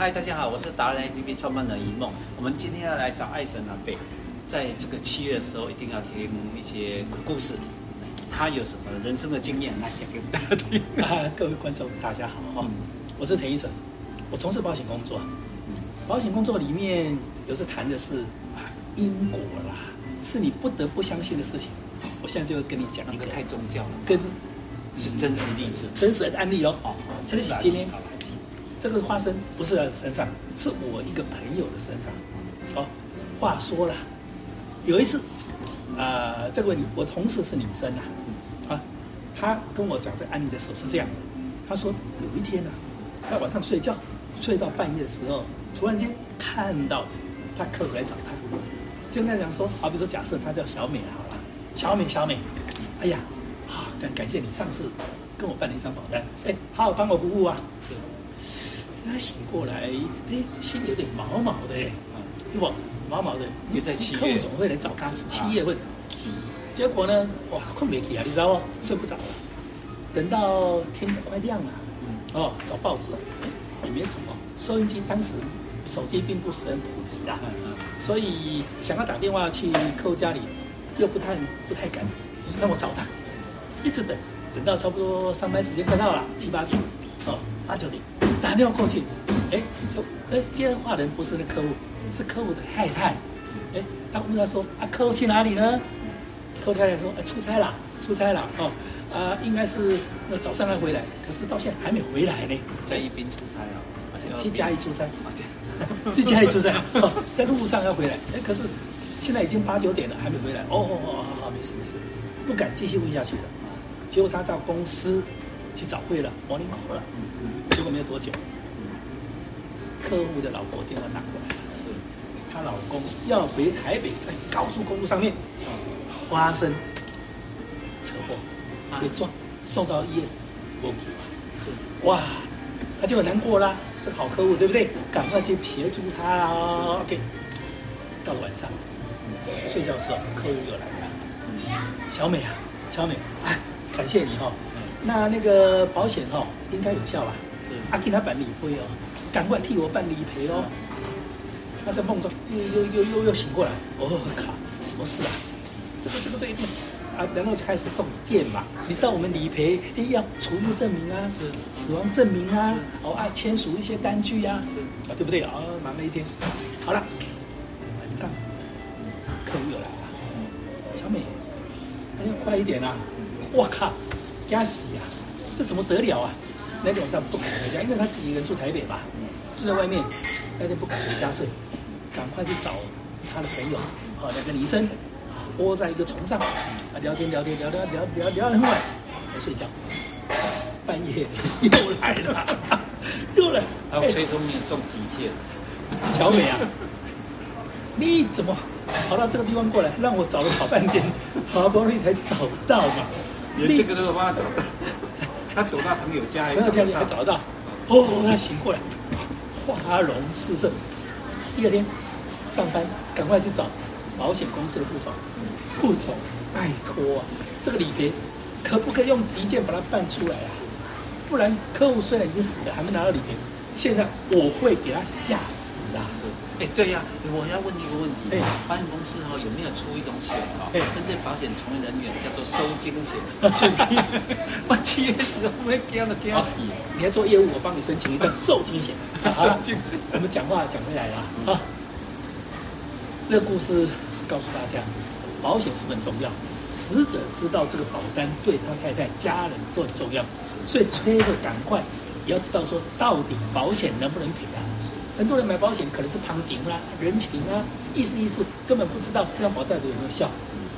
嗨，大家好，我是达人 APP 创办人一梦。我们今天要来找爱神南北，在这个七月的时候，一定要听一些鬼故事。他有什么人生的经验来讲给大家听？啊，各位观众，大家好哈，嗯、我是陈一纯，我从事保险工作。保险工作里面有时谈的是因果啦，是你不得不相信的事情。我现在就跟你讲一个太宗教了，跟是真实例子，真实的案例哦。哦，真实今天这个花生不是在身上，是我一个朋友的身上。哦，话说了，有一次啊、呃，这位我同事是女生呐，啊，她跟我讲这个案例的时候是这样的，她说有一天呢、啊，她晚上睡觉睡到半夜的时候，突然间看到她客户来找她，就跟她讲说，好比说假设她叫小美好了。小美，小美，哎呀，好感感谢你上次跟我办了一张保单，哎，好好帮我服务啊。是是，他醒过来，哎，心里有点毛毛的，哎，对不？毛毛的。又在七月。客户总会来找他，是七月份。结果呢，哇，困没起啊，你知道吗？睡不着了。等到天快亮了，哦，找报纸，哎，也没什么。收音机当时手机并不是很普及啊，所以想要打电话去客户家里。又不太不太敢，那我找他，一直等，等到差不多上班时间快到了，七八点，哦，八九点，打电话过去，哎，就哎接电话人不是那客户，是客户的太太，哎，他问他说啊，客户去哪里呢？客户太太说，哎，出差了，出差了，哦，啊，应该是那早上要回来，可是到现在还没回来呢，在宜宾出差啊，去嘉义出差，去嘉义出差，哦，在路上要回来，哎，可是。现在已经八九点了，还没回来。哦哦哦，好好，没事没事，不敢继续问下去了。结果他到公司去早会了，往里跑了。结果没有多久，客户的老婆电话打过来了，是她老公要回台北，在高速公路上面发生车祸，被撞，送到医院，不治了。是哇，他就很难过啦。这个好客户，对不对？赶快去协助他啊。OK，到了晚上。睡觉的时候，客户又来了。小美啊，小美，哎，感谢你哈、哦。那那个保险哈、哦，应该有效吧？是。阿给他办理赔哦，赶快替我办理赔哦。他在梦中又又又又又醒过来，哦靠，什么事啊？这个这个这一定啊，然后就开始送件嘛。你知道我们理赔一要出入证明啊，是死亡证明啊，哦啊，签署一些单据呀、啊，是啊，对不对啊？忙了一天，好了，晚上。客户又来了，小美，那就快一点啊！我靠，该死呀！这怎么得了啊？那天晚上不敢回家，因为他自己一个人住台北吧，住在外面，那天不敢回家睡，赶快去找他的朋友，啊，两个女生，窝在一个床上，啊，聊天聊天聊聊聊聊聊了很晚才睡觉，半夜又来了，又来，还有催促你中急件，小美啊，你怎么？跑到这个地方过来，让我找了好半天，好不容易才找到嘛。连这个都有办法找到。他躲到朋友家，朋友家还找得到。哦，他醒过来，花容失色。第二天上班，赶快去找保险公司的副总。副总，拜托啊，这个理赔可不可以用急件把它办出来啊？不然客户虽然已经死了，还没拿到理赔，现在我会给他吓死。是，哎，对呀，我要问你一个问题，哎，保险公司哈有没有出一种险哈？哎，针对保险从业人员叫做收金险，我七月十号没给了，给死！你要做业务，我帮你申请一张受金险。受惊险，我们讲话讲回来了啊。这个故事是告诉大家，保险是很重要，死者知道这个保单对他太太、家人都很重要，所以催着赶快，也要知道说到底保险能不能赔啊？很多人买保险可能是旁听啦、人情啊，意思意思，根本不知道这张保单有没有效，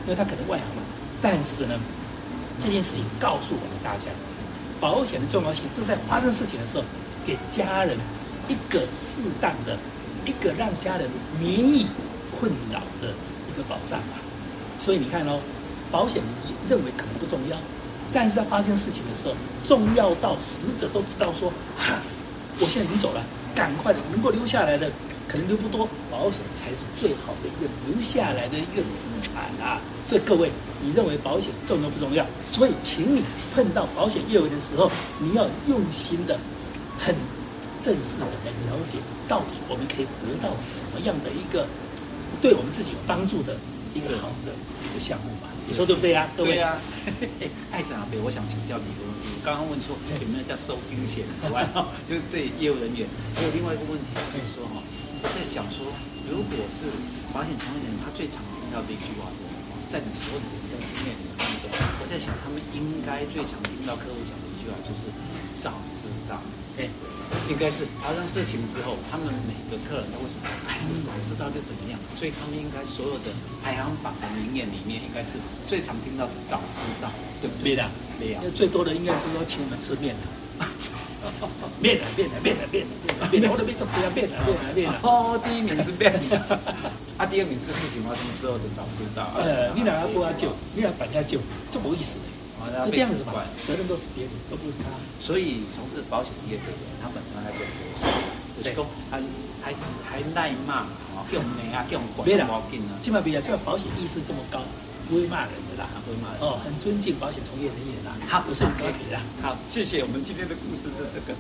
因为他可能外行嘛。但是呢，这件事情告诉我们大家，保险的重要性，就在发生事情的时候，给家人一个适当的、一个让家人免于困扰的一个保障吧。所以你看哦，保险你认为可能不重要，但是在发生事情的时候，重要到死者都知道说，哈，我现在已经走了。赶快的，能够留下来的可能留不多，保险才是最好的一个留下来的一个资产啊！所以各位，你认为保险重要不重要？所以，请你碰到保险业务的时候，你要用心的、很正式的来了解，到底我们可以得到什么样的一个对我们自己有帮助的一个好的一个项目吧？你说对不对啊？各位对啊，艾森阿伯，我想请教你一个问题。我刚刚问说有没有叫收惊险以外，就是对业务人员，还有另外一个问题，就是说哈，我在想说，如果是保险从业人员，他最常听到的一句话是什么？在你所有的人生经验里面，我在想他们应该最常听到客户讲的一句话就是早知道。哎，应该是发生事情之后，他们每个客人都会说：“哎，我早知道就怎么样。”所以他们应该所有的排行榜的名言里面，应该是最常听到是“早知道”，对不对？对的，没有。最多的应该是说请我们吃面的，面的，面的，面的，面的，面的，我的面就不要面的，面的，面了。哦，第一名是面的，啊，第二名是事情发生之后的早知道。呃，你两个不要救，你两个本要救，就没意思。那这样子吧，责任都是别人，都不是他。所以从事保险业的人，他本身还做博士，就是讲还还还耐骂啊，用骂啊，用管，没毛病啊。起码比较，起码保险意识这么高，不会骂人的啦，不会骂人。哦，很尊敬保险从业人员啦。好，不是很高级啦。好，谢谢我们今天的故事的这个。